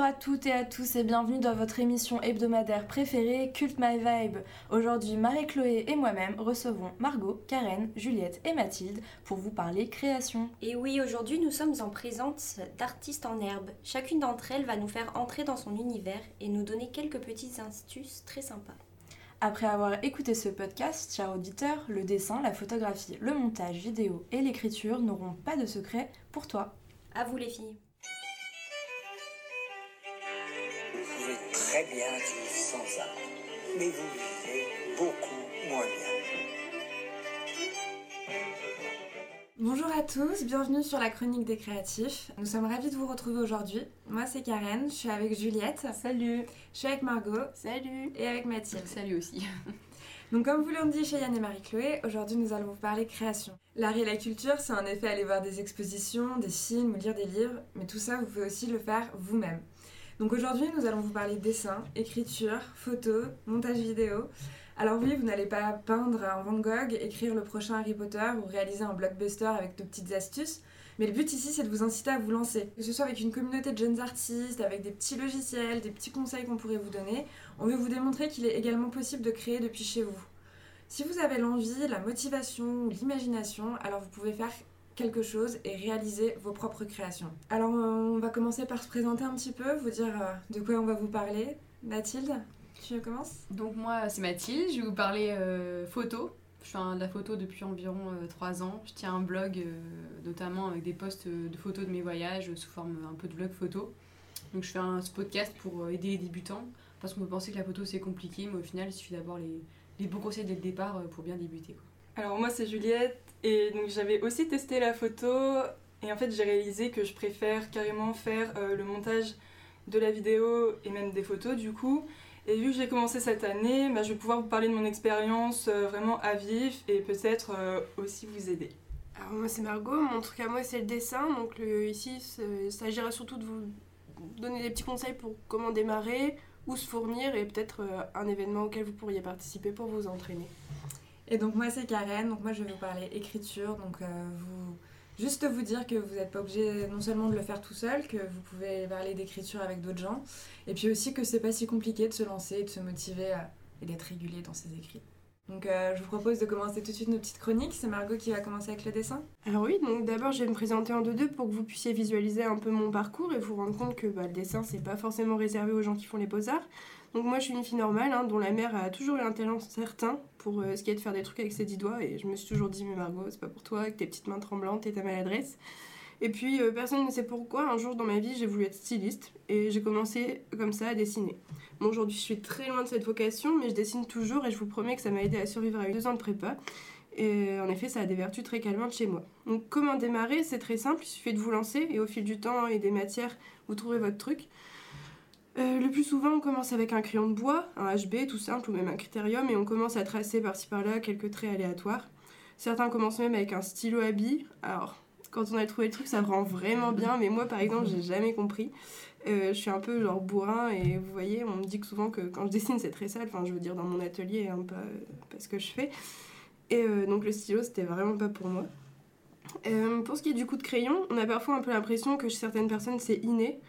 Bonjour à toutes et à tous et bienvenue dans votre émission hebdomadaire préférée Cult My Vibe. Aujourd'hui, Marie-Chloé et moi-même recevons Margot, Karen, Juliette et Mathilde pour vous parler création. Et oui, aujourd'hui nous sommes en présence d'artistes en herbe. Chacune d'entre elles va nous faire entrer dans son univers et nous donner quelques petites astuces très sympas. Après avoir écouté ce podcast, chers auditeurs, le dessin, la photographie, le montage vidéo et l'écriture n'auront pas de secret pour toi. À vous les filles. Bien vivre sans art, mais vous vivez beaucoup moins bien. Bonjour à tous, bienvenue sur la chronique des créatifs. Nous sommes ravis de vous retrouver aujourd'hui. Moi c'est Karen, je suis avec Juliette. Salut. Je suis avec Margot. Salut. Et avec Mathilde. Salut aussi. Donc comme vous l'ont dit chez Yann et Marie-Chloé, aujourd'hui nous allons vous parler création. L'art et la culture, c'est en effet aller voir des expositions, des films ou lire des livres, mais tout ça vous pouvez aussi le faire vous-même. Donc aujourd'hui nous allons vous parler dessin, écriture, photo, montage vidéo. Alors oui, vous n'allez pas peindre un Van Gogh, écrire le prochain Harry Potter ou réaliser un blockbuster avec de petites astuces, mais le but ici c'est de vous inciter à vous lancer. Que ce soit avec une communauté de jeunes artistes, avec des petits logiciels, des petits conseils qu'on pourrait vous donner, on veut vous démontrer qu'il est également possible de créer depuis chez vous. Si vous avez l'envie, la motivation ou l'imagination, alors vous pouvez faire quelque chose et réaliser vos propres créations. Alors euh, on va commencer par se présenter un petit peu, vous dire euh, de quoi on va vous parler. Mathilde, tu commences? Donc moi c'est Mathilde, je vais vous parler euh, photo. Je fais de la photo depuis environ 3 ans. Je tiens un blog euh, notamment avec des posts euh, de photos de mes voyages euh, sous forme un peu de blog photo. Donc je fais un ce podcast pour euh, aider les débutants parce qu'on peut penser que la photo c'est compliqué mais au final il suffit d'avoir les, les bons conseils dès le départ euh, pour bien débuter. quoi. Alors moi c'est Juliette et donc j'avais aussi testé la photo et en fait j'ai réalisé que je préfère carrément faire euh, le montage de la vidéo et même des photos du coup. Et vu que j'ai commencé cette année, bah, je vais pouvoir vous parler de mon expérience euh, vraiment à vif et peut-être euh, aussi vous aider. Alors moi c'est Margot, mon truc à moi c'est le dessin, donc ici il s'agira surtout de vous donner des petits conseils pour comment démarrer, où se fournir et peut-être un événement auquel vous pourriez participer pour vous entraîner. Et donc moi c'est Karen, donc moi je vais vous parler écriture, donc euh, juste vous dire que vous n'êtes pas obligé non seulement de le faire tout seul, que vous pouvez parler d'écriture avec d'autres gens, et puis aussi que c'est pas si compliqué de se lancer de se motiver à- et d'être régulier dans ses écrits. Donc euh, je vous propose de commencer tout de suite nos petites chroniques, c'est Margot qui va commencer avec le dessin. Alors oui, donc d'abord je vais me présenter en deux-deux pour que vous puissiez visualiser un peu mon parcours et vous rendre compte que bah, le dessin c'est pas forcément réservé aux gens qui font les beaux-arts. Donc moi je suis une fille normale hein, dont la mère a toujours eu un talent certain pour euh, ce qui est de faire des trucs avec ses dix doigts et je me suis toujours dit mais Margot c'est pas pour toi avec tes petites mains tremblantes et ta maladresse. Et puis euh, personne ne sait pourquoi un jour dans ma vie j'ai voulu être styliste et j'ai commencé comme ça à dessiner. Bon aujourd'hui je suis très loin de cette vocation mais je dessine toujours et je vous promets que ça m'a aidé à survivre à deux ans de prépa. Et en effet, ça a des vertus très calmantes chez moi. Donc, comment démarrer? C'est très simple, il suffit de vous lancer et au fil du temps et des matières, vous trouvez votre truc. Euh, le plus souvent, on commence avec un crayon de bois, un HB tout simple ou même un critérium et on commence à tracer par-ci par-là quelques traits aléatoires. Certains commencent même avec un stylo à billes. Alors, quand on a trouvé le truc, ça rend vraiment bien, mais moi par exemple, j'ai jamais compris. Euh, je suis un peu genre bourrin et vous voyez, on me dit souvent que quand je dessine, c'est très sale, enfin, je veux dire dans mon atelier, hein, pas, ce que je fais. Et euh, donc le stylo, c'était vraiment pas pour moi. Pour ce qui est du coup de crayon, on a parfois un peu l'impression que chez certaines personnes c'est inné.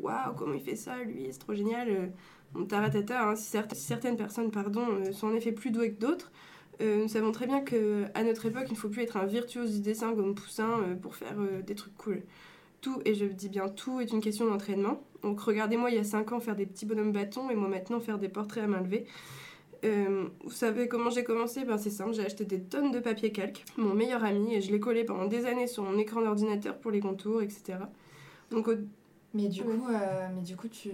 Waouh, comment il fait ça, lui, c'est trop génial. Euh, Bon, taratata, hein, si, certaines personnes pardon, euh, sont en effet plus douées que d'autres, euh, nous savons très bien que à notre époque, il ne faut plus être un virtuose du dessin comme Poussin euh, pour faire euh, des trucs cool. Tout, et je dis bien tout, est une question d'entraînement. Donc regardez-moi il y a 5 ans faire des petits bonhommes bâtons et moi maintenant faire des portraits à main levée. Euh, vous savez comment j'ai commencé? Ben, C'est simple, j'ai acheté des tonnes de papier calque, mon meilleur ami, et je l'ai collé pendant des années sur mon écran d'ordinateur pour les contours, etc. Donc, au- Mais du coup, euh, mais du coup tu,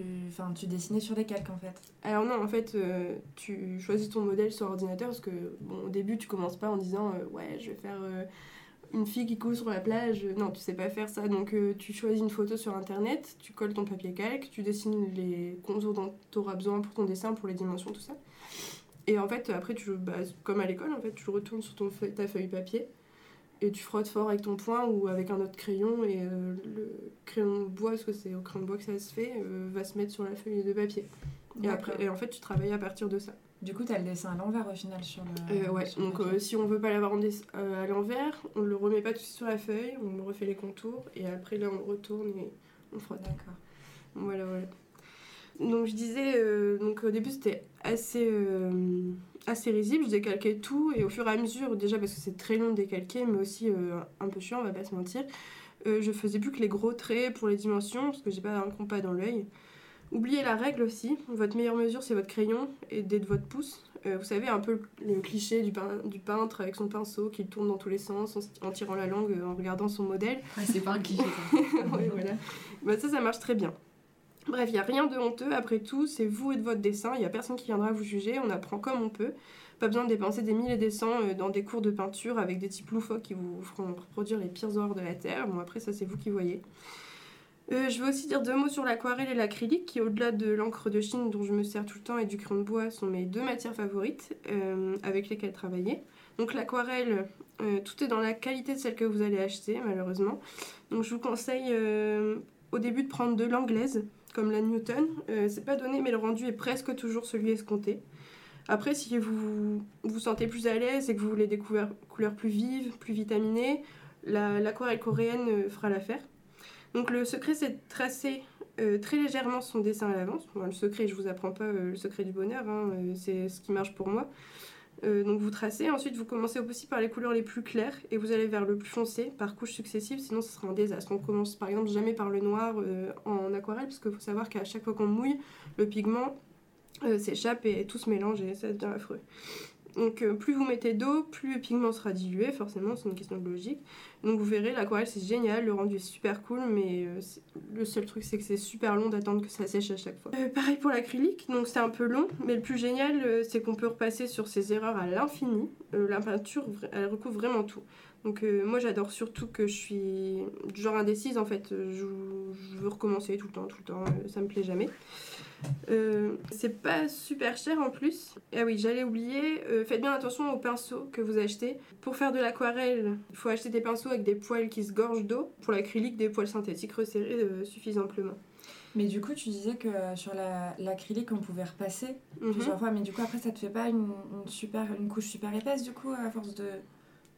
tu dessinais sur des calques en fait. alors non, en fait, euh, tu choisis ton modèle sur ordinateur parce que, bon, au début, tu commences pas en disant euh, ouais, je vais faire une fille qui coule sur la plage. Non, tu sais pas faire ça. Donc, tu choisis une photo sur internet, tu colles ton papier calque, tu dessines les contours dont tu auras besoin pour ton dessin, pour les dimensions, tout ça. Et en fait, après, tu, bah, comme à l'école, en fait, tu retournes sur ton feuille- ta feuille papier et tu frottes fort avec ton poing ou avec un autre crayon et euh, le crayon de bois, parce que c'est au crayon de bois que ça se fait, euh, va se mettre sur la feuille de papier. Et, après, et en fait, tu travailles à partir de ça. Du coup, t'as le dessin à l'envers au final sur le. Euh, ouais, sur donc si on veut pas l'avoir à l'envers, on le remet pas tout de suite sur la feuille, on refait les contours et après là on retourne et on frotte. D'accord. Voilà, voilà. Donc je disais, donc au début c'était assez, assez risible, je décalquais tout et au fur et à mesure, déjà parce que c'est très long de décalquer, mais aussi euh, un peu chiant, on va pas se mentir, euh, je faisais plus que les gros traits pour les dimensions parce que j'ai pas un compas dans l'œil. Oubliez la règle aussi, votre meilleure mesure c'est votre crayon et dès de votre pouce. Euh, vous savez un peu le cliché du, pein- du peintre avec son pinceau qui tourne dans tous les sens en, tirant la langue en regardant son modèle. Ouais, c'est pas un cliché. Ouais, voilà. Bah, ça, ça marche très bien. Bref, il n'y a rien de honteux. Après tout, c'est vous et de votre dessin. Il n'y a personne qui viendra vous juger. On apprend comme on peut. Pas besoin de dépenser des milliers et cents euh, dans des cours de peinture avec des types loufoques qui vous feront reproduire les pires horreurs de la Terre. Bon, après, ça, c'est vous qui voyez. Euh, je veux aussi dire deux mots sur l'aquarelle et l'acrylique, qui, au-delà de l'encre de Chine dont je me sers tout le temps et du crayon de bois, sont mes deux matières favorites euh, avec lesquelles travailler. Donc, l'aquarelle, tout est dans la qualité de celle que vous allez acheter, malheureusement. Donc, je vous conseille au début de prendre de l'anglaise, comme la Newton. Euh, c'est pas donné, mais le rendu est presque toujours celui escompté. Après, si vous vous sentez plus à l'aise et que vous voulez des couleurs, plus vives, plus vitaminées, la- l'aquarelle coréenne euh, fera l'affaire. Donc le secret, c'est de tracer euh, très légèrement son dessin à l'avance. Le secret, je vous apprends pas le secret du bonheur, hein, c'est ce qui marche pour moi. Euh, donc vous tracez, ensuite vous commencez aussi par les couleurs les plus claires et vous allez vers le plus foncé par couches successives, sinon ce sera un désastre. On commence par exemple jamais par le noir euh, en aquarelle, parce qu'il faut savoir qu'à chaque fois qu'on mouille, le pigment euh, s'échappe et tout se mélange et ça devient affreux. Donc euh, plus vous mettez d'eau, plus le pigment sera dilué, forcément, c'est une question de logique. Donc vous verrez, l'aquarelle c'est génial, le rendu est super cool, mais euh, le seul truc c'est que c'est super long d'attendre que ça sèche à chaque fois. Euh, pareil pour l'acrylique, donc c'est un peu long, mais le plus génial c'est qu'on peut repasser sur ses erreurs à l'infini. La peinture, elle recouvre vraiment tout. Donc euh, moi j'adore surtout que je suis du genre indécise en fait, Euh, je, je veux recommencer tout le temps, tout le temps, euh, ça me plaît jamais. Euh, c'est pas super cher en plus. Ah oui, j'allais oublier, euh, faites bien attention aux pinceaux que vous achetez. Pour faire de l'aquarelle, il faut acheter des pinceaux avec des poils qui se gorgent d'eau. Pour l'acrylique, des poils synthétiques resserrés suffisent amplement. Mais du coup, tu disais que sur la- l'acrylique, on pouvait repasser Mhm. plusieurs fois, mais du coup, après, ça te fait pas une, une super, une couche super épaisse, du coup, à force de,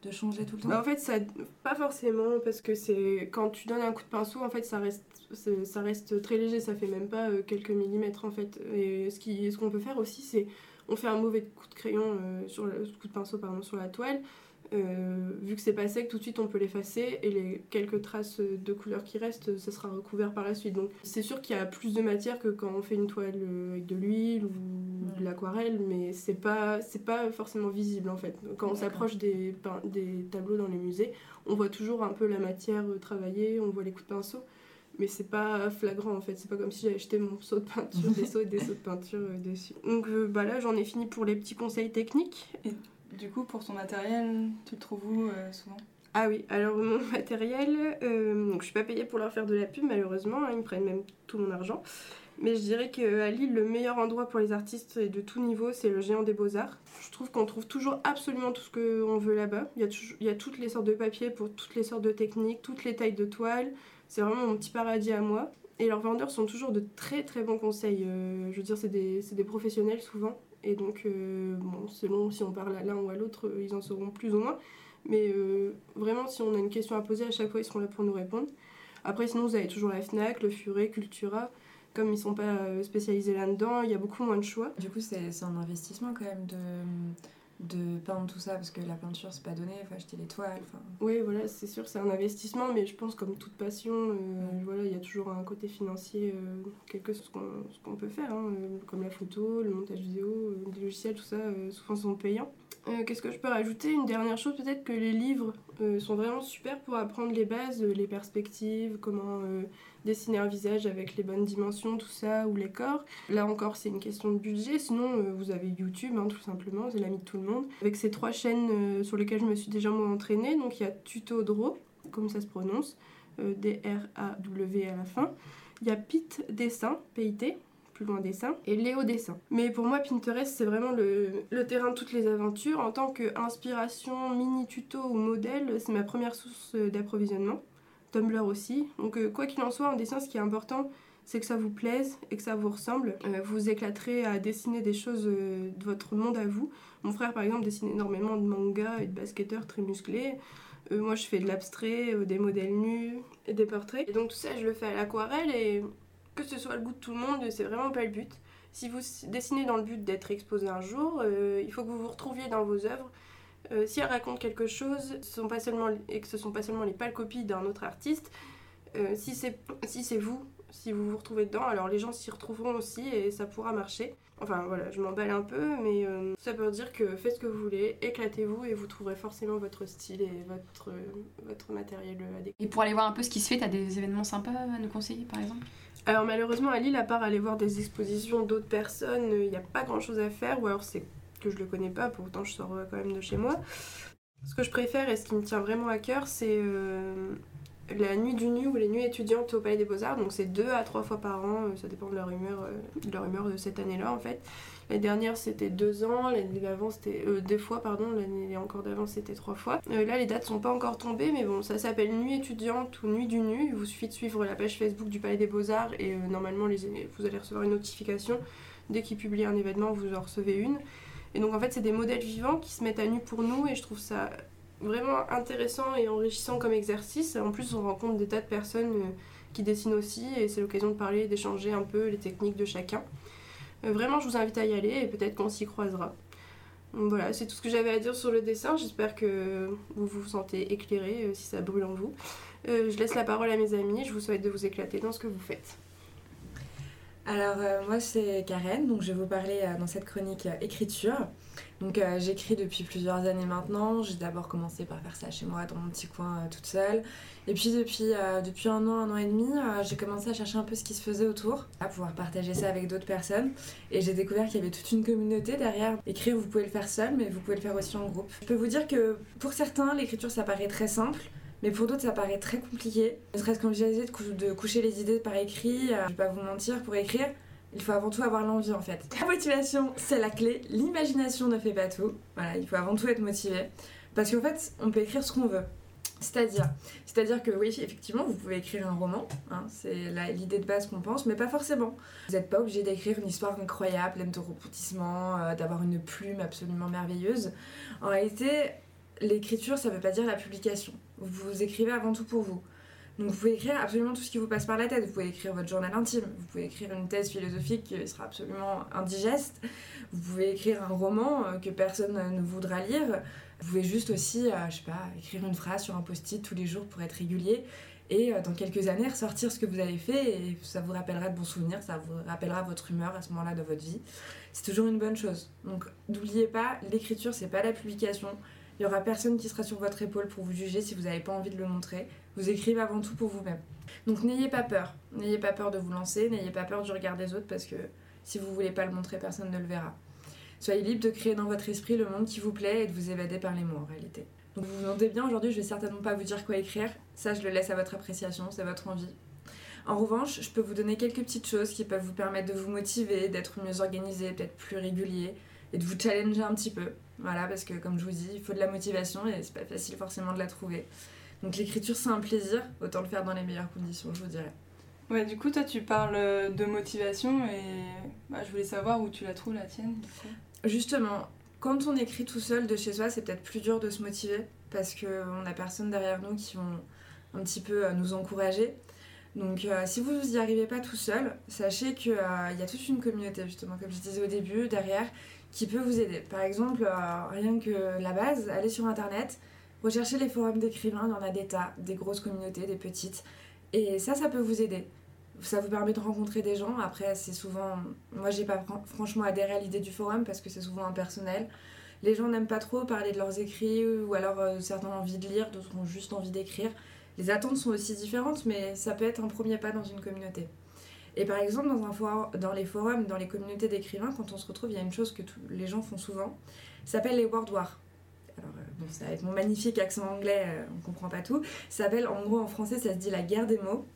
de changer tout le temps Bah, en fait, ça, pas forcément, parce que c'est quand tu donnes un coup de pinceau, en fait, ça reste, ça reste très léger, ça fait même pas euh, quelques millimètres en fait. Et ce qui, ce qu'on peut faire aussi, c'est on fait un mauvais coup de crayon euh, sur le coup de pinceau pardon sur la toile. Euh, vu que c'est pas sec, tout de suite on peut l'effacer et les quelques traces de couleur qui restent, ça sera recouvert par la suite. Donc c'est sûr qu'il y a plus de matière que quand on fait une toile euh, avec de l'huile ou de l'aquarelle, mais c'est pas c'est pas forcément visible en fait. Quand on s'approche des, tableaux dans les musées, on voit toujours un peu la matière euh, travaillée, on voit les coups de pinceau, mais c'est pas flagrant en fait. C'est pas comme si j'avais jeté mon seau de peinture, des seaux et des seaux de peinture dessus. Donc euh, bah là j'en ai fini pour les petits conseils techniques. Du coup, pour ton matériel, tu le trouves où euh, souvent? Ah oui, alors mon matériel, euh, donc je suis pas payée pour leur faire de la pub malheureusement, hein, ils me prennent même tout mon argent. Mais je dirais qu'à Lille, le meilleur endroit pour les artistes de tout niveau, c'est le Géant des Beaux-Arts. Je trouve qu'on trouve toujours absolument tout ce qu'on veut là-bas. Il y, a toutes les sortes de papiers pour toutes les sortes de techniques, toutes les tailles de toiles. C'est vraiment mon petit paradis à moi. Et leurs vendeurs sont toujours de très très bons conseils. Euh, je veux dire, c'est des, c'est des professionnels souvent. Et donc, euh, bon, selon si on parle à l'un ou à l'autre, euh, ils en sauront plus ou moins. Mais euh, vraiment, si on a une question à poser, à chaque fois, ils seront là pour nous répondre. Après, sinon, vous avez toujours la FNAC, le Furet, Cultura. Comme ils sont pas spécialisés là-dedans, il y a beaucoup moins de choix. Du coup, c'est un investissement quand même de, de peindre tout ça, parce que la peinture, c'est pas donné, il faut acheter les toiles. enfin. Oui, voilà, c'est sûr, c'est un investissement, mais je pense comme toute passion, euh, voilà, il y a toujours un côté financier, euh, quelque chose qu'on ce qu'on peut faire, hein, euh, comme la photo, le montage vidéo, euh, des logiciels, tout ça, euh, souvent sont payants. Euh, Qu'est-ce que je peux rajouter? Une dernière chose, peut-être que les livres euh, sont vraiment super pour apprendre les bases, euh, les perspectives, comment dessiner un visage avec les bonnes dimensions, tout ça, ou les corps. Là encore, c'est une question de budget. Sinon, vous avez YouTube, hein, tout simplement, c'est l'ami de tout le monde. Avec ces trois chaînes sur lesquelles je me suis déjà moi entraînée, donc il y a Tuto Draw, comme ça se prononce, D-R-A-W à la fin. Il y a Pit Dessin, P-I-T, plus loin dessin, et Léo Dessin. Mais pour moi, Pinterest, c'est vraiment le, terrain de toutes les aventures. En tant qu'inspiration, mini tuto ou modèle, c'est ma première source d'approvisionnement. Tumblr aussi. Donc, euh, quoi qu'il en soit, en dessin, ce qui est important, c'est que ça vous plaise et que ça vous ressemble. Euh, vous éclaterez à dessiner des choses euh, de votre monde à vous. Mon frère, par exemple, dessine énormément de mangas et de basketteurs très musclés. Moi, je fais de l'abstrait, des modèles nus et des portraits. Et donc, tout ça, je le fais à l'aquarelle et que ce soit le goût de tout le monde, c'est vraiment pas le but. Si vous dessinez dans le but d'être exposé un jour, euh, il faut que vous vous retrouviez dans vos œuvres. Euh, si elles racontent quelque chose ce sont pas seulement, et que ce sont pas seulement les pâles copies d'un autre artiste, euh, si c'est si vous, si vous vous retrouvez dedans, alors les gens s'y retrouveront aussi et ça pourra marcher. Enfin voilà, je m'emballe un peu, mais ça veut dire que faites ce que vous voulez, éclatez-vous et vous trouverez forcément votre style et votre, votre matériel adéquat. Et pour aller voir un peu ce qui se fait, t'as des événements sympas à nous conseiller par exemple? Alors malheureusement à Lille, à part aller voir des expositions d'autres personnes, il n'y a pas grand-chose à faire, ou alors c'est que je le connais pas, pourtant je sors euh, quand même de chez moi. Ce que je préfère et ce qui me tient vraiment à cœur, c'est euh, la nuit du nu ou les nuits étudiantes au Palais des Beaux-Arts. Donc c'est deux à trois fois par an, euh, ça dépend de leur humeur, de, leur humeur de cette année-là en fait. L'année dernière c'était deux ans, l'année d'avant c'était deux fois, pardon, l'année encore d'avant c'était trois fois. là les dates sont pas encore tombées, mais bon, ça s'appelle Nuit étudiante ou Nuit du nu. Il vous suffit de suivre la page Facebook du Palais des Beaux-Arts et normalement vous allez recevoir une notification. Dès qu'ils publient un événement, vous en recevez une. Et donc en fait, c'est des modèles vivants qui se mettent à nu pour nous et je trouve ça vraiment intéressant et enrichissant comme exercice. En plus, on rencontre des tas de personnes euh, qui dessinent aussi et c'est l'occasion de parler, d'échanger un peu les techniques de chacun. Euh, vraiment, je vous invite à y aller et peut-être qu'on s'y croisera. Voilà, c'est tout ce que j'avais à dire sur le dessin. J'espère que vous vous sentez éclairé euh, si ça brûle en vous. je laisse la parole à mes amis. Je vous souhaite de vous éclater dans ce que vous faites. Alors moi c'est Karen, donc je vais vous parler dans cette chronique écriture. Donc j'écris depuis plusieurs années maintenant. J'ai d'abord commencé par faire ça chez moi dans mon petit coin toute seule. Et puis depuis, depuis un an, un an et demi, j'ai commencé à chercher un peu ce qui se faisait autour, à pouvoir partager ça avec d'autres personnes. Et j'ai découvert qu'il y avait toute une communauté derrière. Écrire, vous pouvez le faire seul, mais vous pouvez le faire aussi en groupe. Je peux vous dire que pour certains, l'écriture ça paraît très simple. Mais pour d'autres, ça paraît très compliqué. Ne serait-ce qu'envisager de, coucher les idées par écrit. Euh, je vais pas vous mentir, pour écrire, il faut avant tout avoir l'envie en fait. La motivation, c'est la clé. L'imagination ne fait pas tout. Voilà, il faut avant tout être motivé. Parce qu'en fait, on peut écrire ce qu'on veut. C'est-à-dire, c'est-à-dire que oui, effectivement, vous pouvez écrire un roman, hein, c'est l'idée de base qu'on pense, mais pas forcément. Vous n'êtes pas obligé d'écrire une histoire incroyable, pleine de rebondissements, euh, d'avoir une plume absolument merveilleuse. En réalité, l'écriture, ça ne veut pas dire la publication. Vous écrivez avant tout pour vous. Donc vous pouvez écrire absolument tout ce qui vous passe par la tête. Vous pouvez écrire votre journal intime, vous pouvez écrire une thèse philosophique qui sera absolument indigeste, vous pouvez écrire un roman euh, que personne ne voudra lire. Vous pouvez juste aussi, euh, je sais pas, écrire une phrase sur un post-it tous les jours pour être régulier et euh, dans quelques années ressortir ce que vous avez fait et ça vous rappellera de bons souvenirs, ça vous rappellera votre humeur à ce moment-là de votre vie. C'est toujours une bonne chose. Donc n'oubliez pas, l'écriture c'est pas la publication, il y aura personne qui sera sur votre épaule pour vous juger si vous n'avez pas envie de le montrer. Vous écrivez avant tout pour vous-même. Donc n'ayez pas peur. N'ayez pas peur de vous lancer, n'ayez pas peur du regard des autres parce que si vous voulez pas le montrer, personne ne le verra. Soyez libre de créer dans votre esprit le monde qui vous plaît et de vous évader par les mots en réalité. Donc vous vous demandez bien, aujourd'hui je vais certainement pas vous dire quoi écrire, ça je le laisse à votre appréciation, c'est votre envie. En revanche, je peux vous donner quelques petites choses qui peuvent vous permettre de vous motiver, d'être mieux organisé, peut-être plus régulier et de vous challenger un petit peu. Voilà, parce que comme je vous dis, il faut de la motivation et c'est pas facile forcément de la trouver. Donc l'écriture c'est un plaisir, autant le faire dans les meilleures conditions, je vous dirais. Ouais, du coup, toi tu parles euh, de motivation et bah, je voulais savoir où tu la trouves la tienne. Justement, quand on écrit tout seul de chez soi, c'est peut-être plus dur de se motiver parce qu'on a personne derrière nous qui vont un petit peu euh, nous encourager. Donc euh, si vous n'y arrivez pas tout seul, sachez qu'il y a toute une communauté, justement, comme je disais au début, derrière, qui peut vous aider. Par exemple, euh, rien que la base, allez sur internet, recherchez les forums d'écrivains, il y en a des tas, des grosses communautés, des petites. Et ça, ça peut vous aider. Ça vous permet de rencontrer des gens. Après, c'est souvent. Moi, j'ai pas franchement adhéré à l'idée du forum parce que c'est souvent impersonnel. Les gens n'aiment pas trop parler de leurs écrits ou alors euh, certains ont envie de lire, d'autres ont juste envie d'écrire. Les attentes sont aussi différentes, mais ça peut être un premier pas dans une communauté. Et par exemple, dans, les forums, dans les communautés d'écrivains, quand on se retrouve, il y a une chose que les gens font souvent, ça s'appelle les word wars. Alors, euh, bon, ça avec mon magnifique accent anglais, euh, on comprend pas tout. Ça s'appelle, en gros, en français, ça se dit la guerre des mots.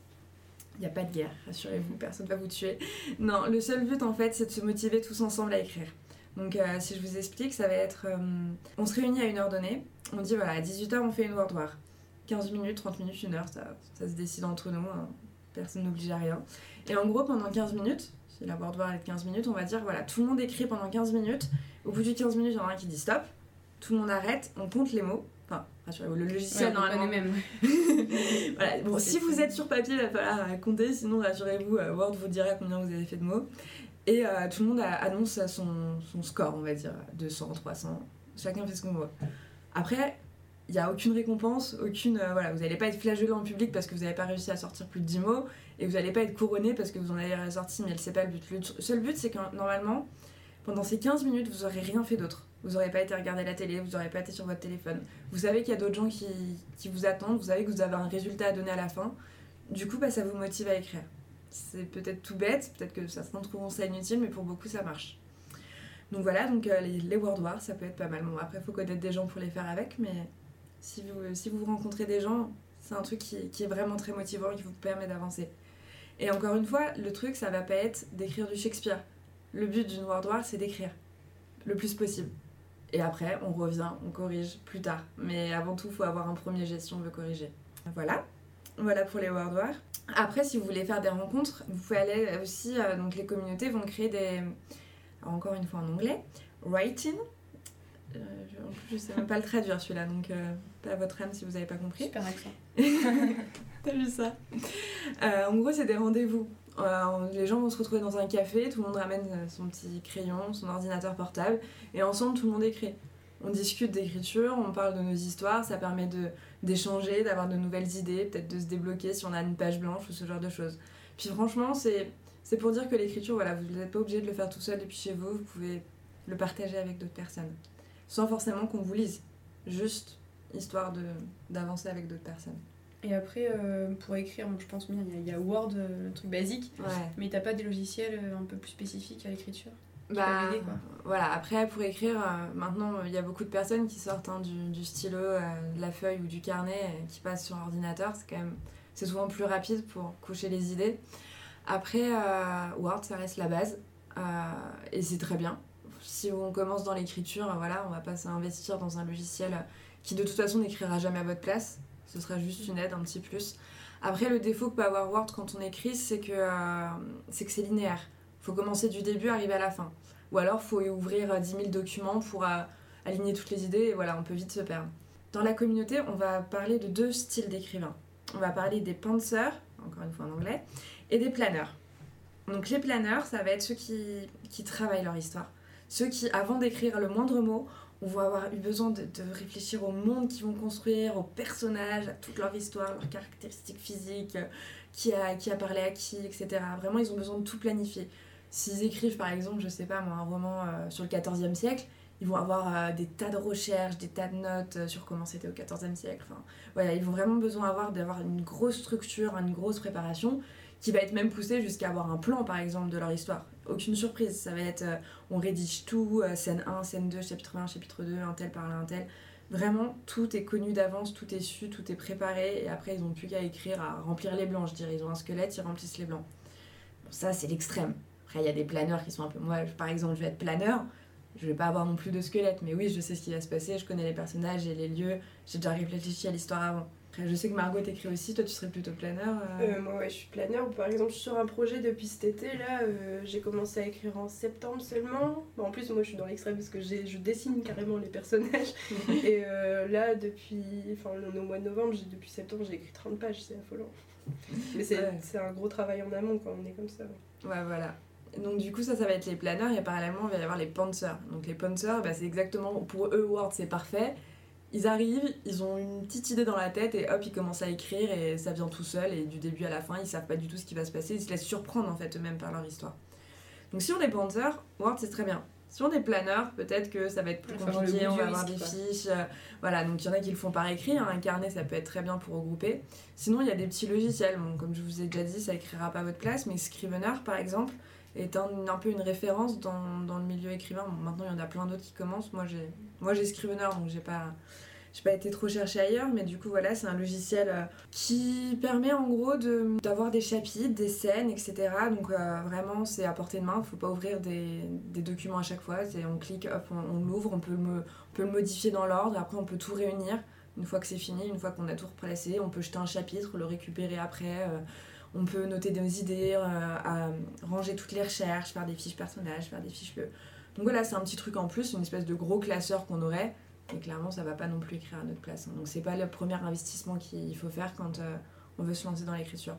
Il n'y a pas de guerre, rassurez-vous, personne ne va vous tuer. Non, le seul but, en fait, c'est de se motiver tous ensemble à écrire. Donc, euh, si je vous explique, ça va être. on se réunit à une heure donnée, on dit voilà, à 18h, on fait une word war. 15 minutes, 30 minutes, une heure, ça, se décide entre nous, hein. personne n'oblige à rien. Et en gros, pendant 15 minutes, si la board est de 15 minutes, on va dire voilà, tout le monde écrit pendant 15 minutes. Au bout de 15 minutes, il y en a un qui dit stop. Tout le monde arrête, on compte les mots. Enfin, rassurez-vous, le logiciel Ouais, normalement. même. voilà. Bon, si vous êtes sur papier, il va falloir compter, sinon rassurez-vous, euh, Word vous dira combien vous avez fait de mots. Et euh, tout le monde annonce son, son score, on va dire, 200, 300, chacun fait ce qu'on veut. Après, il n'y a aucune récompense, aucune. euh, voilà, vous n'allez pas être flageolé en public parce que vous n'avez pas réussi à sortir plus de 10 mots, et vous n'allez pas être couronné parce que vous en avez ressorti 1000, c'est pas le but. Le seul but, c'est que normalement, pendant ces 15 minutes, vous aurez rien fait d'autre. Vous n'aurez pas été regarder la télé, vous n'aurez pas été sur votre téléphone. Vous savez qu'il y a d'autres gens qui, vous attendent, vous savez que vous avez un résultat à donner à la fin. Du coup, bah, ça vous motive à écrire. C'est peut-être tout bête, peut-être que certains trouveront ça inutile, mais pour beaucoup, ça marche. Donc voilà, donc euh, les, les Wars, ça peut être pas mal. Bon, après, il faut connaître des gens pour les faire avec, mais si vous, vous rencontrez des gens, c'est un truc qui, est vraiment très motivant et qui vous permet d'avancer. Et encore une fois, le truc, ça va pas être d'écrire du Shakespeare. Le but d'une Word War, c'est d'écrire le plus possible. Et après, on revient, on corrige plus tard. Mais avant tout, il faut avoir un premier jet si on veut corriger. Voilà. Voilà pour les Word Wars. Après, si vous voulez faire des rencontres, vous pouvez aller aussi. euh, donc, les communautés vont créer des. alors, encore une fois en anglais. Writing. Euh, je, en plus, je sais même pas le traduire celui-là, donc euh, pas à votre âme si vous n'avez pas compris. Super accent. T'as vu ça? Euh, En gros, c'est des rendez-vous. Les gens vont se retrouver dans un café, tout le monde ramène euh, son petit crayon, son ordinateur portable, et ensemble, tout le monde écrit. On discute d'écriture, on parle de nos histoires, ça permet d'échanger, d'avoir de nouvelles idées, peut-être de se débloquer si on a une page blanche ou ce genre de choses. Puis franchement, c'est pour dire que l'écriture, voilà, vous n'êtes pas obligé de le faire tout seul depuis chez vous, vous pouvez le partager avec d'autres personnes. Sans forcément qu'on vous lise, juste histoire d'avancer avec d'autres personnes. Et après, euh, pour écrire, bon, je pense bien, il y a- il y, a Word, euh, le truc basique, Ouais. mais t'as pas des logiciels euh, un peu plus spécifiques à l'écriture Bah, peuvent aider, quoi. voilà, après pour écrire, euh, maintenant il y a beaucoup de personnes qui sortent hein, du, du stylo, euh, de la feuille ou du carnet, qui passent sur ordinateur, c'est quand même, c'est souvent plus rapide pour coucher les idées. Après, Word ça reste la base, et c'est très bien. Si on commence dans l'écriture, voilà, on va pas s'investir dans un logiciel qui de toute façon n'écrira jamais à votre place, ce sera juste une aide, un petit plus. Après, le défaut que peut avoir Word quand on écrit, c'est que euh, c'est que c'est linéaire. faut commencer du début, arriver à la fin. Ou alors, faut ouvrir euh, 10 000 documents pour euh, aligner toutes les idées, et voilà, on peut vite se perdre. Dans la communauté, on va parler de deux styles d'écrivains. On va parler des pantsers, encore une fois en anglais, et des planeurs. Donc les planeurs, ça va être ceux qui travaillent leur histoire. Ceux qui, avant d'écrire le moindre mot, on va avoir eu besoin de, réfléchir au monde qu'ils vont construire, aux personnages, à toute leur histoire, leurs caractéristiques physiques, euh, qui a, qui a parlé à qui, etc. Vraiment, ils ont besoin de tout planifier. S'ils écrivent, par exemple, je sais pas moi, un roman euh, sur le XIVe siècle, ils vont avoir euh, des tas de recherches, des tas de notes sur comment c'était au XIVe siècle. Enfin, voilà, ils vont vraiment besoin avoir, d'avoir une grosse structure, une grosse préparation, qui va être même poussée jusqu'à avoir un plan, par exemple, de leur histoire. Aucune surprise, ça va être, euh, on rédige tout, euh, scène 1, scène 2, chapitre 1, chapitre 2, un tel parle un tel. Vraiment, tout est connu d'avance, tout est su, tout est préparé, et après, ils n'ont plus qu'à écrire, à remplir les blancs, je dirais. Ils ont un squelette, ils remplissent les blancs. Bon, ça, c'est l'extrême. Après, il y a des planeurs qui sont un peu. Moi, par exemple, je vais être planeur, je vais pas avoir non plus de squelette, mais oui, je sais ce qui va se passer, je connais les personnages et les lieux, j'ai déjà réfléchi à l'histoire avant. Après, je sais que Margot t'écrit aussi, toi, tu serais plutôt planeur. euh, Euh, moi, ouais, je suis planeur. Par exemple, je suis sur un projet depuis cet été. Là, euh, j'ai commencé à écrire en septembre seulement. Bon, en plus, moi, je suis dans l'extrême parce que je dessine carrément les personnages. Et là, depuis. Enfin, au mois de novembre, depuis septembre, j'ai écrit 30 pages. C'est affolant. Mais c'est Ouais. un gros travail en amont quand on est comme ça. Ouais, voilà. Donc du coup, ça, ça va être les planeurs et parallèlement, il va y avoir les pantsers. Donc les pantsers, bah, c'est exactement, pour eux, Word, c'est parfait. Ils arrivent, ils ont une petite idée dans la tête et hop, ils commencent à écrire et ça vient tout seul et du début à la fin, ils savent pas du tout ce qui va se passer, ils se laissent surprendre en fait eux-mêmes par leur histoire. Donc si on est pantsers, Word, c'est très bien. Si on est planeur, peut-être que ça va être plus compliqué, on va avoir des risque, fiches. euh, voilà, donc il y en a qui le font par écrit, hein, un carnet ça peut être très bien pour regrouper. Sinon, il y a des petits logiciels, bon, comme je vous ai déjà dit, ça écrira pas à votre place, mais Scrivener par exemple est un, peu une référence dans, dans le milieu écrivain. Maintenant, il y en a plein d'autres qui commencent. Moi, j'ai moi Scrivener, donc j'ai pas j'ai pas été trop chercher ailleurs, mais du coup, voilà, c'est un logiciel euh, qui permet en gros d'avoir des chapitres, des scènes, etc. Donc euh, vraiment, c'est à portée de main, faut pas ouvrir des, des documents à chaque fois. C'est on clique, hop, on, l'ouvre, on, peut le on peut le modifier dans l'ordre, après on peut tout réunir. Une fois que c'est fini, une fois qu'on a tout replacé, on peut jeter un chapitre, le récupérer après. euh, on peut noter nos idées, euh, à ranger toutes les recherches, faire des fiches personnages, faire des fiches. euh. Donc voilà, c'est un petit truc en plus, une espèce de gros classeur qu'on aurait, Et clairement, ça va pas non plus écrire à notre place. hein. Donc c'est pas le premier investissement qu'il faut faire quand euh, on veut se lancer dans l'écriture.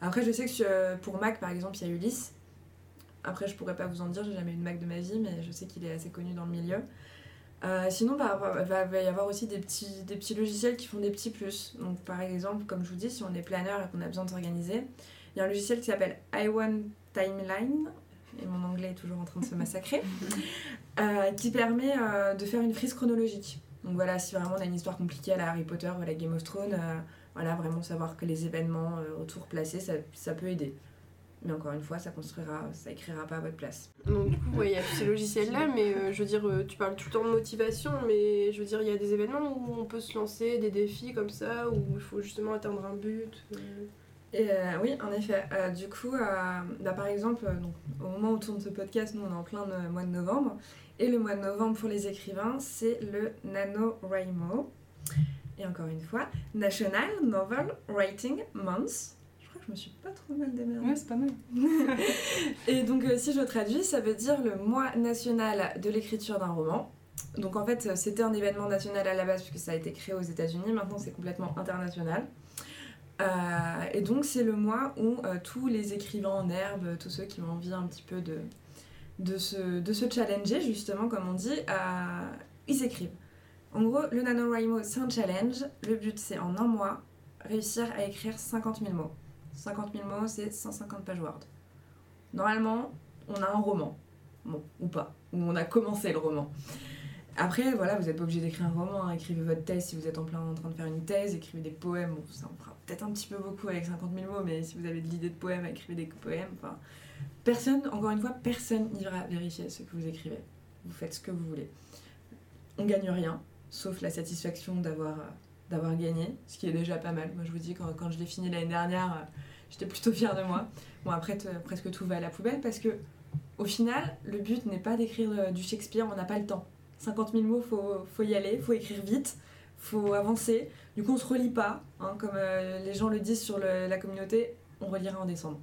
Après, je sais que sur- pour Mac, par exemple, il y a Ulysse. Après, je pourrais pas vous en dire, j'ai jamais eu de Mac de ma vie, mais je sais qu'il est assez connu dans le milieu. Euh, sinon, bah, va, va- va y avoir aussi des petits, des petits logiciels qui font des petits plus. Donc, par exemple, comme je vous dis, si on est planeur et qu'on a besoin de s'organiser, il y a un logiciel qui s'appelle i1 Timeline, et mon anglais est toujours en train de se massacrer, euh, qui permet euh, de faire une frise chronologique. Donc voilà, si vraiment on a une histoire compliquée à la Harry Potter ou à la Game of Thrones, voilà, vraiment savoir que les événements autour placés, ça, ça peut aider. Mais encore une fois, ça construira, ça écrira pas à votre place. Donc du coup, ouais, il y a tous ces logiciels-là, mais euh, je veux dire, euh, tu parles tout le temps de motivation, mais je veux dire, il y a des événements où on peut se lancer, des défis comme ça, où il faut justement atteindre un but. euh. Et oui, en effet. Du coup, bah, par exemple, donc, au moment où tourne ce podcast, nous on est en plein mois de novembre. Et le mois de novembre pour les écrivains, c'est le NaNoWriMo. Et encore une fois, National Novel Writing Month. Je crois que je me suis pas trop mal démerdée. Ouais, c'est pas mal. Et donc, euh, si je traduis, ça veut dire le mois national de l'écriture d'un roman. Donc, en fait, c'était un événement national à la base, puisque ça a été créé aux États-Unis. Maintenant, c'est complètement international. Euh, et donc, c'est le mois où euh, tous les écrivains en herbe, tous ceux qui ont envie un petit peu de, de, se, de se challenger, justement, comme on dit, ils écrivent. En gros, le NaNoWriMo, c'est un challenge. Le but, c'est en un mois, réussir à écrire 50 000 mots. 50 000 mots, c'est 150 pages Word. Normalement, on a un roman. Bon, ou pas. Ou on a commencé le roman. Après, voilà, vous n'êtes pas obligé d'écrire un roman. hein. Écrivez votre thèse si vous êtes en plein en train de faire une thèse. Écrivez des poèmes. Bon, ça en fera peut-être un petit peu beaucoup avec 50 000 mots, mais si vous avez de l'idée de poème, écrivez des poèmes. Enfin, personne, encore une fois, personne n'ira vérifier ce que vous écrivez. Vous faites ce que vous voulez. On gagne rien, sauf la satisfaction d'avoir euh, d'avoir gagné, ce qui est déjà pas mal. Moi, je vous dis, quand, je l'ai fini l'année dernière, euh, j'étais plutôt fière de moi. Bon, après, presque tout va à la poubelle parce que, au final, le but n'est pas d'écrire euh, du Shakespeare, on n'a pas le temps. 50 000 mots, faut, faut y aller, faut écrire vite, faut avancer. Du coup, on se relit pas, hein, comme euh, les gens le disent sur la communauté, on relira en décembre.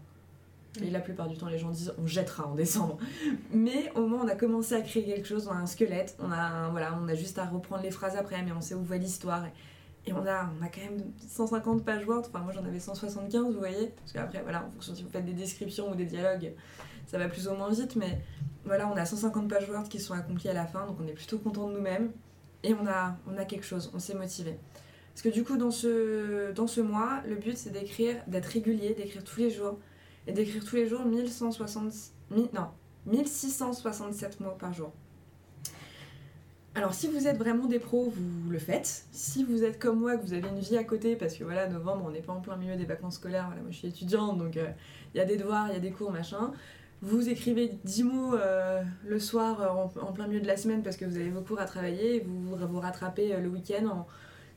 Et la plupart du temps, les gens disent on jettera en décembre. Mais au moins, on a commencé à créer quelque chose, on a un squelette, on a, voilà, on a juste à reprendre les phrases après, mais on sait où va l'histoire. Et on a, quand même 150 pages Word, enfin moi j'en avais 175, vous voyez. Parce qu'après, voilà, en fonction si vous faites des descriptions ou des dialogues, ça va plus ou moins vite, mais voilà, on a 150 pages Word qui sont accomplies à la fin, donc on est plutôt content de nous-mêmes. Et on a, on a quelque chose, on s'est motivé. Parce que du coup, dans ce, dans ce mois, le but c'est d'écrire, d'être régulier, d'écrire tous les jours. Et d'écrire tous les jours 1160, mi- non, 1667 mots par jour. Alors si vous êtes vraiment des pros, vous le faites. Si vous êtes comme moi, que vous avez une vie à côté, parce que voilà, novembre, on n'est pas en plein milieu des vacances scolaires, voilà, moi je suis étudiante, donc euh, il y a des devoirs, il y a des cours, machin. Vous écrivez 10 mots euh, le soir euh, en, plein milieu de la semaine parce que vous avez vos cours à travailler et vous vous, rattrapez le week-end en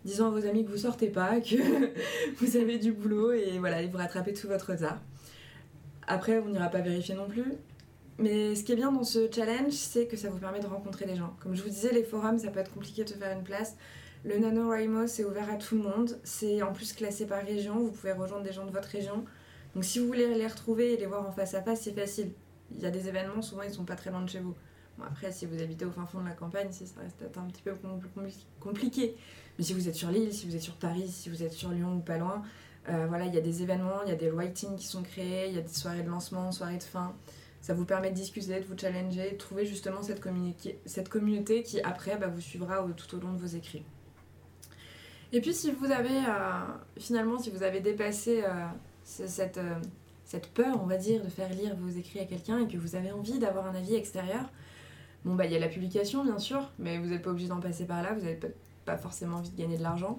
disant à vos amis que vous sortez pas, que vous avez du boulot et voilà, et vous rattrapez tout votre retard. Après, on n'ira pas vérifier non plus. Mais ce qui est bien dans ce challenge, c'est que ça vous permet de rencontrer des gens. Comme je vous disais, les forums, ça peut être compliqué de faire une place. Le NaNoWriMo, c'est ouvert à tout le monde. C'est en plus classé par région. Vous pouvez rejoindre des gens de votre région. Donc si vous voulez les retrouver et les voir en face à face, c'est facile. Il y a des événements, souvent ils sont pas très loin de chez vous. Bon, après, si vous habitez au fin fond de la campagne, ça reste un petit peu compli- compliqué. Mais si vous êtes sur l'île, si vous êtes sur Paris, si vous êtes sur Lyon ou pas loin, euh, voilà, il y a des événements, il y a des writings qui sont créés, il y a des soirées de lancement, soirées de fin. Ça vous permet de discuter, de vous challenger, de trouver justement cette, cette communauté qui après bah, vous suivra tout au long de vos écrits. Et puis si vous avez euh, finalement si vous avez dépassé euh, ce- cette, euh, cette peur on va dire de faire lire vos écrits à quelqu'un et que vous avez envie d'avoir un avis extérieur, bon bah il y a la publication bien sûr, mais vous n'êtes pas obligé d'en passer par là, vous n'avez pas forcément envie de gagner de l'argent.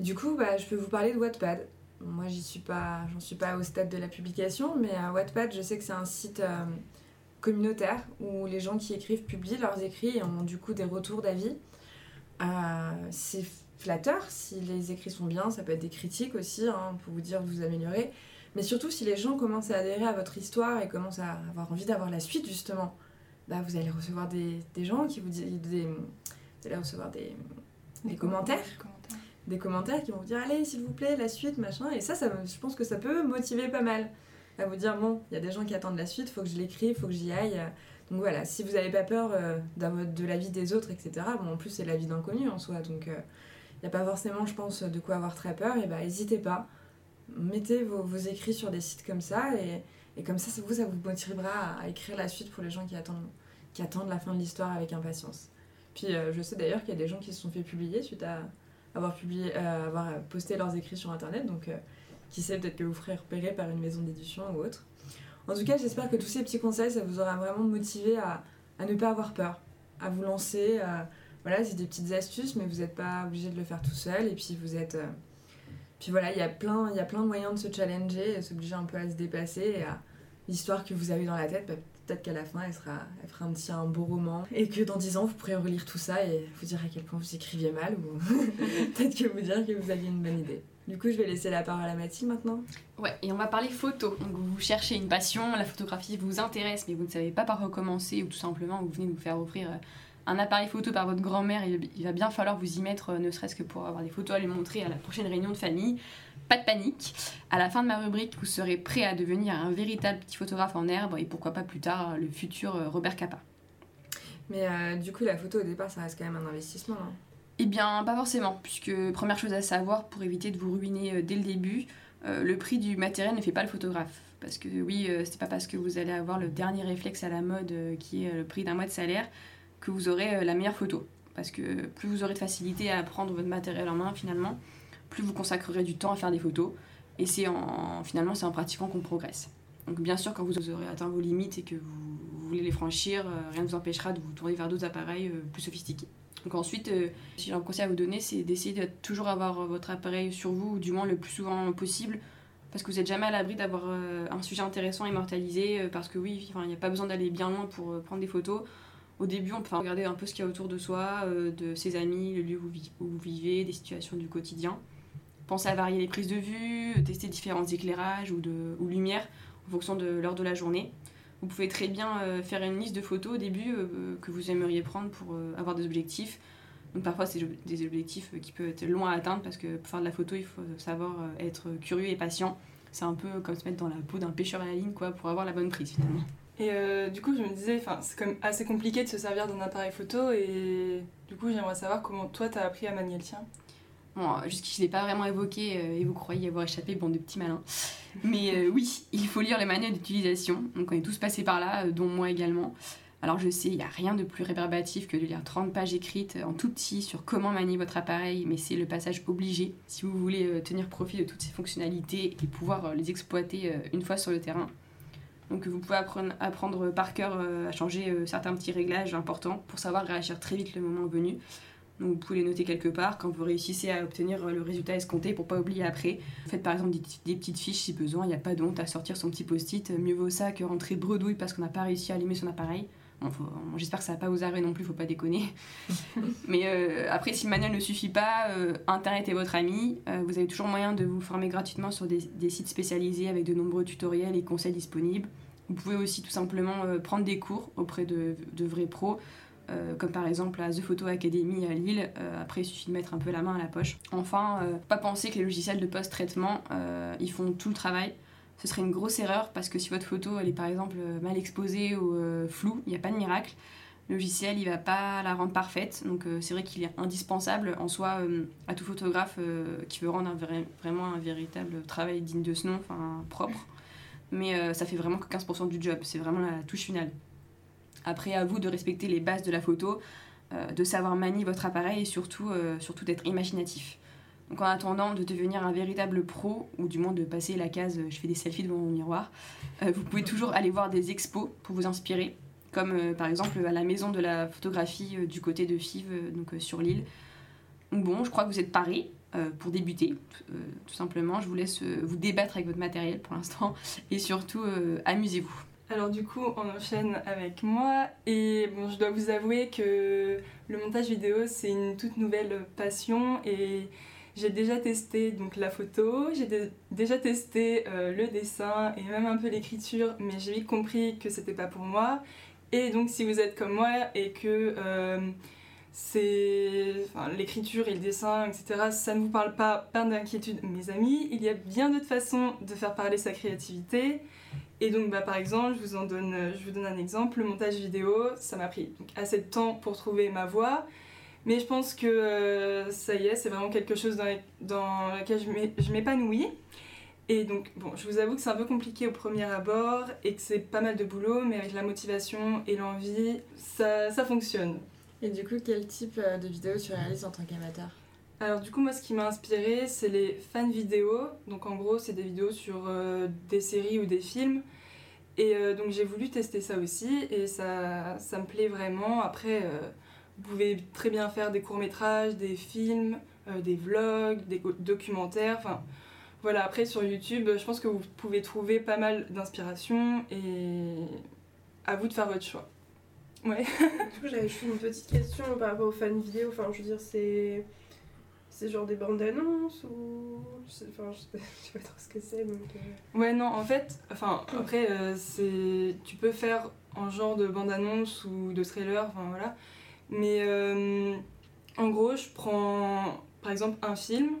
Du coup bah, je peux vous parler de Wattpad. Moi j'y suis pas, j'en suis pas au stade de la publication, mais euh, Wattpad je sais que c'est un site euh, communautaire où les gens qui écrivent publient leurs écrits et ont du coup des retours d'avis. Euh, c'est flatteur si les écrits sont bien, ça peut être des critiques aussi hein, pour vous dire de vous améliorer. Mais surtout si les gens commencent à adhérer à votre histoire et commencent à avoir envie d'avoir la suite justement, bah, vous allez recevoir des, des gens qui vous disent des, vous allez recevoir des, des commentaires commentaires. Des commentaires qui vont vous dire allez s'il vous plaît la suite machin et ça, ça je pense que ça peut motiver pas mal à vous dire bon il y a des gens qui attendent la suite faut que je l'écris faut que j'y aille Donc voilà, si vous n'avez pas peur euh, de la vie des autres, etc., bon, en plus c'est la vie d'inconnu en soi, donc il n'y a pas forcément, je pense, de quoi avoir très peur, et bah n'hésitez pas. Mettez vos, vos écrits sur des sites comme ça, et, et comme ça, ça vous, ça vous motivera à, à écrire la suite pour les gens qui attendent, qui attendent la fin de l'histoire avec impatience. Puis euh, je sais d'ailleurs qu'il y a des gens qui se sont fait publier suite à avoir, publié, euh, avoir posté leurs écrits sur internet, donc euh, qui sait, peut-être que vous ferez repérer par une maison d'édition ou autre. En tout cas, j'espère que tous ces petits conseils, ça vous aura vraiment motivé à, à ne pas avoir peur, à vous lancer. voilà, c'est des petites astuces, mais vous n'êtes pas obligé de le faire tout seul. Et puis vous êtes. euh, Puis voilà, il y a plein, de moyens de se challenger, s'obliger un peu à se dépasser. Et à l'histoire que vous avez dans la tête, bah, peut-être qu'à la fin, elle, sera, elle fera un petit un beau roman. Et que dans 10 ans, vous pourrez relire tout ça et vous dire à quel point vous écriviez mal, ou peut-être que vous dire que vous aviez une bonne idée. Du coup, je vais laisser la parole à Mathilde maintenant. Ouais, et on va parler photo. Donc vous cherchez une passion, la photographie vous intéresse, mais vous ne savez pas par quoi commencer, ou tout simplement vous venez vous faire offrir euh, un appareil photo par votre grand-mère, il va bien falloir vous y mettre, euh, ne serait-ce que pour avoir des photos à lui montrer à la prochaine réunion de famille. Pas de panique. À la fin de ma rubrique, vous serez prêt à devenir un véritable petit photographe en herbe, et pourquoi pas plus tard euh, le futur euh, Robert Capa. Mais euh, du coup, la photo au départ, ça reste quand même un investissement. hein. Eh bien, pas forcément, puisque première chose à savoir pour éviter de vous ruiner dès le début, euh, le prix du matériel ne fait pas le photographe. Parce que oui, euh, c'est pas parce que vous allez avoir le dernier réflexe à la mode qui est le prix d'un mois de salaire que vous aurez euh, la meilleure photo. Parce que plus vous aurez de facilité à prendre votre matériel en main finalement, plus vous consacrerez du temps à faire des photos. Et c'est en finalement c'est en pratiquant qu'on progresse. Donc bien sûr, quand vous aurez atteint vos limites et que vous, voulez les franchir, euh, rien ne vous empêchera de vous tourner vers d'autres appareils euh, plus sophistiqués. Donc ensuite, euh, si j'ai un conseil à vous donner, c'est d'essayer de toujours avoir votre appareil sur vous, ou du moins le plus souvent possible, parce que vous n'êtes jamais à l'abri d'avoir un sujet intéressant immortalisé, parce que oui, il n'y a pas besoin d'aller bien loin pour prendre des photos. Au début, on peut regarder un peu ce qu'il y a autour de soi, euh, de ses amis, le lieu où, vous vivez, des situations du quotidien. Pensez à varier les prises de vue, tester différents éclairages ou, de, ou lumières en fonction de l'heure de la journée. Vous pouvez très bien euh, faire une liste de photos au début euh, que vous aimeriez prendre pour euh, avoir des objectifs. Donc parfois c'est des objectifs euh, qui peuvent être loin à atteindre parce que pour faire de la photo il faut savoir euh, être curieux et patient. C'est un peu comme se mettre dans la peau d'un pêcheur à la ligne quoi pour avoir la bonne prise finalement. Et euh, du coup, je me disais, c'est comme assez compliqué de se servir d'un appareil photo et du coup, j'aimerais savoir comment toi t'as appris à manier le tien. Bon, jusqu'ici je l'ai pas vraiment évoqué euh, et vous croyez avoir échappé, bande de petits malins. Mais euh, oui, il faut lire les manuels d'utilisation. Donc on est tous passés par là, dont moi également. Alors je sais, il n'y a rien de plus rébarbatif que de lire 30 pages écrites en tout petit sur comment manier votre appareil, mais c'est le passage obligé si vous voulez tenir profit de toutes ces fonctionnalités et pouvoir les exploiter une fois sur le terrain. Donc vous pouvez apprendre, par cœur euh, à changer euh, certains petits réglages importants pour savoir réagir très vite le moment venu. Donc vous pouvez les noter quelque part quand vous réussissez à obtenir euh, le résultat escompté pour pas oublier après. Faites par exemple des, des petites fiches si besoin, il n'y a pas de honte à sortir son petit post-it. Mieux vaut ça que rentrer bredouille parce qu'on n'a pas réussi à allumer son appareil. Bon, faut- bon, J'espère que ça va pas vous arriver non plus, faut pas déconner. Mais euh, après, si le manuel ne suffit pas, euh, Internet est votre ami. Euh, vous avez toujours moyen de vous former gratuitement sur des, des sites spécialisés avec de nombreux tutoriels et conseils disponibles. Vous pouvez aussi tout simplement prendre des cours auprès de, de vrais pros, euh, comme par exemple à The Photo Academy à Lille. Euh, après, il suffit de mettre un peu la main à la poche. Enfin, euh, pas penser que les logiciels de post-traitement, ils font tout le travail. Ce serait une grosse erreur parce que si votre photo elle est par exemple euh, mal exposée ou euh, floue, il n'y a pas de miracle. Le logiciel il va pas la rendre parfaite, donc euh, c'est vrai qu'il est indispensable en soi à tout photographe qui veut rendre un vrai- vraiment un véritable travail digne de ce nom, enfin propre. Mais ça fait vraiment que 15% du job, c'est vraiment la touche finale. Après, à vous de respecter les bases de la photo, de savoir manier votre appareil et surtout, surtout d'être imaginatif. Donc en attendant de devenir un véritable pro, ou du moins de passer la case euh, je fais des selfies devant mon miroir, euh, vous pouvez toujours aller voir des expos pour vous inspirer, comme euh, par exemple à la maison de la photographie du côté de Fives, donc sur l'île. Bon, je crois que vous êtes parés pour débuter, tout simplement. Je vous laisse vous débattre avec votre matériel pour l'instant, et surtout amusez-vous. Alors du coup, on enchaîne avec moi et bon, je dois vous avouer que le montage vidéo c'est une toute nouvelle passion et j'ai déjà testé donc la photo, j'ai dé- déjà testé euh, le dessin et même un peu l'écriture, mais j'ai vite compris que c'était pas pour moi. Et donc si vous êtes comme moi et que euh, c'est l'écriture et le dessin, etc., ça ne vous parle pas, pas d'inquiétude, mes amis, il y a bien d'autres façons de faire parler sa créativité. Et donc, bah, par exemple, je vous, en donne, je vous donne un exemple. Le montage vidéo, ça m'a pris assez de temps pour trouver ma voix. Mais je pense que euh, ça y est, c'est vraiment quelque chose dans, dans lequel je m'é- je m'épanouis. Et donc, bon, je vous avoue que c'est un peu compliqué au premier abord et que c'est pas mal de boulot, mais avec la motivation et l'envie, ça, ça fonctionne. Et du coup, quel type euh, de vidéo tu réalises en tant qu'amateur? Alors du coup, moi, ce qui m'a inspiré, c'est les fan vidéos. Donc en gros, c'est des vidéos sur euh, des séries ou des films. Et euh, donc j'ai voulu tester ça aussi et ça, ça me plaît vraiment. Après, euh, vous pouvez très bien faire des courts-métrages, des films, euh, des vlogs, des documentaires. Enfin, voilà, après sur YouTube, je pense que vous pouvez trouver pas mal d'inspiration et à vous de faire votre choix. Ouais. Du coup, j'avais juste une petite question par rapport aux fan vidéo. Enfin, je veux dire, c'est. C'est genre des bandes annonces ou. je sais- Enfin, je sais, je sais pas trop ce que c'est donc. euh, Ouais, non, en fait, enfin, après, euh, c'est. Tu peux faire en genre de bande-annonce ou de trailer, enfin voilà. Mais euh, en gros, je prends par exemple un film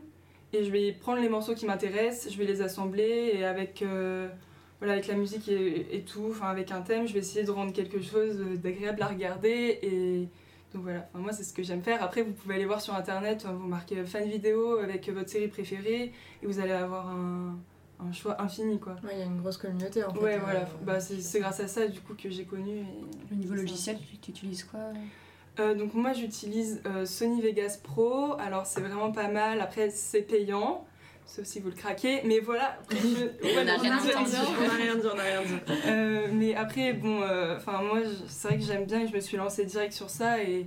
et je vais prendre les morceaux qui m'intéressent, je vais les assembler et avec, euh, voilà, avec la musique et, et tout, enfin avec un thème, je vais essayer de rendre quelque chose d'agréable à regarder et. Donc voilà, enfin, moi c'est ce que j'aime faire. Après, vous pouvez aller voir sur internet, vous marquez fan vidéo avec votre série préférée et vous allez avoir un, un choix infini quoi. Ouais, il y a une grosse communauté en fait. Ouais, euh, voilà, bah, c'est c'est grâce à ça du coup que j'ai connu. Et... Le niveau logiciel, tu, tu utilises quoi Euh, donc moi j'utilise euh, Sony Vegas Pro, alors c'est vraiment pas mal, après c'est payant, sauf si vous le craquez, mais voilà. Après, je- On voilà, a rien. On dit, on a rien dit. Euh, mais après, bon, euh, enfin moi, je- c'est vrai que j'aime bien et je me suis lancée direct sur ça et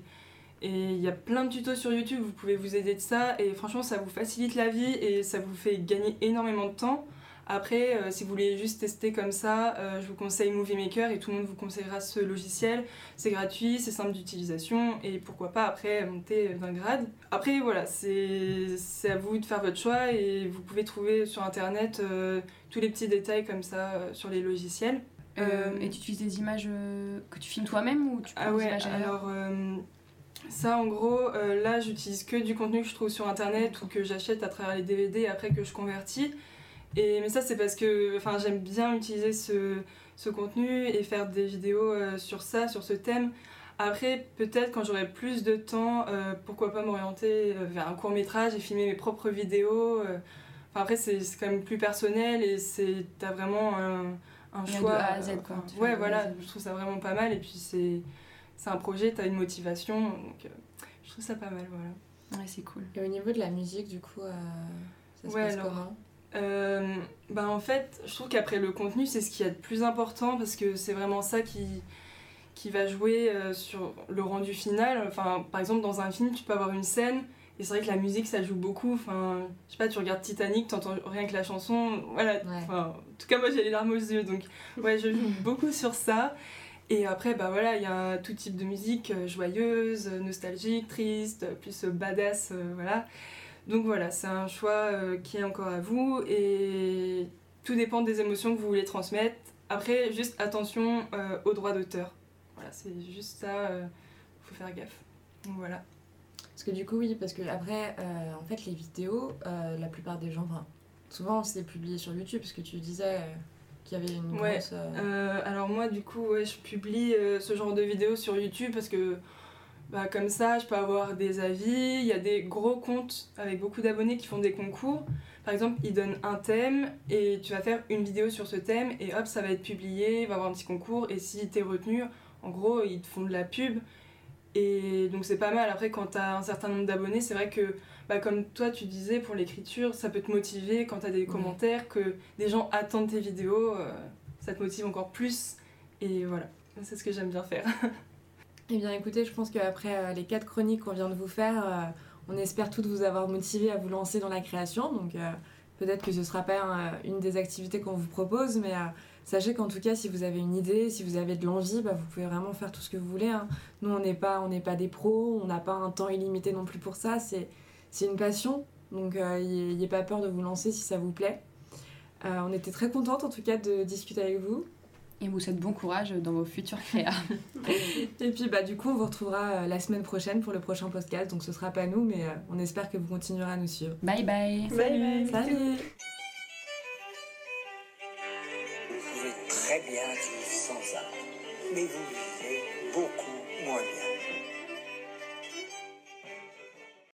et il y a plein de tutos sur YouTube, vous pouvez vous aider de ça et franchement ça vous facilite la vie et ça vous fait gagner énormément de temps. Après, euh, si vous voulez juste tester comme ça, euh, je vous conseille Movie Maker et tout le monde vous conseillera ce logiciel. C'est gratuit, c'est simple d'utilisation et pourquoi pas après monter d'un grade. Après voilà, c'est à vous de faire votre choix et vous pouvez trouver sur internet euh, tous les petits détails comme ça sur les logiciels. Et tu utilises des images que tu filmes toi-même ou tu prends Ah des ouais, images ailleurs? alors ça en gros, euh, là j'utilise que du contenu que je trouve sur internet ou que j'achète à travers les DVD après que je convertis. Et, mais ça c'est parce que enfin, j'aime bien utiliser ce, ce contenu et faire des vidéos euh, sur ça, sur ce thème. Après, peut-être quand j'aurai plus de temps, euh, pourquoi pas m'orienter euh, vers un court métrage et filmer mes propres vidéos. euh. Enfin, après, c'est c'est quand même plus personnel et c'est t'as vraiment un, un Ouais, de choix. A à Z, quoi. ouais, voilà, Z. je trouve ça vraiment pas mal. Et puis, c'est c'est un projet, t'as une motivation. Donc, euh, je trouve ça pas mal, voilà. Ouais, c'est cool. Et au niveau de la musique, du coup, euh, ça se Ouais, passe alors, comment? Euh, bah en fait, je trouve qu'après le contenu, c'est ce qu'il y a de plus important parce que c'est vraiment ça qui, qui va jouer euh, sur le rendu final. Enfin, par exemple, dans un film, tu peux avoir une scène et c'est vrai que la musique, ça joue beaucoup. Enfin, je sais pas, tu regardes Titanic, t'entends rien que la chanson. Voilà. Ouais. Enfin, en tout cas, moi, j'ai les larmes aux yeux. Donc, ouais, je joue beaucoup sur ça. Et après, bah voilà, il y a tout type de musique, euh, joyeuse, euh, nostalgique, triste, plus badass, euh, voilà. Donc voilà, c'est un choix euh, qui est encore à vous et tout dépend des émotions que vous voulez transmettre. Après, juste attention euh, aux droits d'auteur. Voilà, c'est juste ça, euh, faut faire gaffe. Donc voilà. Parce que du coup, oui, parce que après, euh, en fait, les vidéos, la plupart des gens, enfin, souvent c'est publié sur YouTube, parce que tu disais qu'il y avait une Ouais, grosse. alors moi, du coup, ouais, je publie ce genre de vidéos sur YouTube parce que bah, comme ça, je peux avoir des avis. Il y a des gros comptes avec beaucoup d'abonnés qui font des concours. Par exemple, ils donnent un thème et tu vas faire une vidéo sur ce thème et hop, ça va être publié, il va y avoir un petit concours et si t'es retenu, en gros, ils te font de la pub. Et donc c'est pas mal. Après, quand t'as un certain nombre d'abonnés, c'est vrai que, bah, comme toi tu disais, pour l'écriture, ça peut te motiver quand t'as des commentaires, que des gens attendent tes vidéos, euh, ça te motive encore plus. Et voilà, c'est ce que j'aime bien faire. Eh bien, écoutez, je pense qu'après euh, les quatre chroniques qu'on vient de vous faire, euh, on espère toutes vous avoir motivé à vous lancer dans la création. Donc, euh, peut-être que ce ne sera pas une des activités qu'on vous propose, mais sachez qu'en tout cas, si vous avez une idée, si vous avez de l'envie, bah, vous pouvez vraiment faire tout ce que vous voulez. hein. Nous, on n'est pas, pas des pros, on n'a pas un temps illimité non plus pour ça. C'est, une passion. Donc, n'ayez pas peur de vous lancer si ça vous plaît. On était très contente en tout cas de discuter avec vous et vous souhaite bon courage dans vos futurs créas. et puis bah, du coup, on vous retrouvera euh, la semaine prochaine pour le prochain podcast. Donc ce sera pas nous, mais euh, on espère que vous continuerez à nous suivre. Bye bye. Bye bye. Salut. Vous pouvez très bien vivre sans mais vous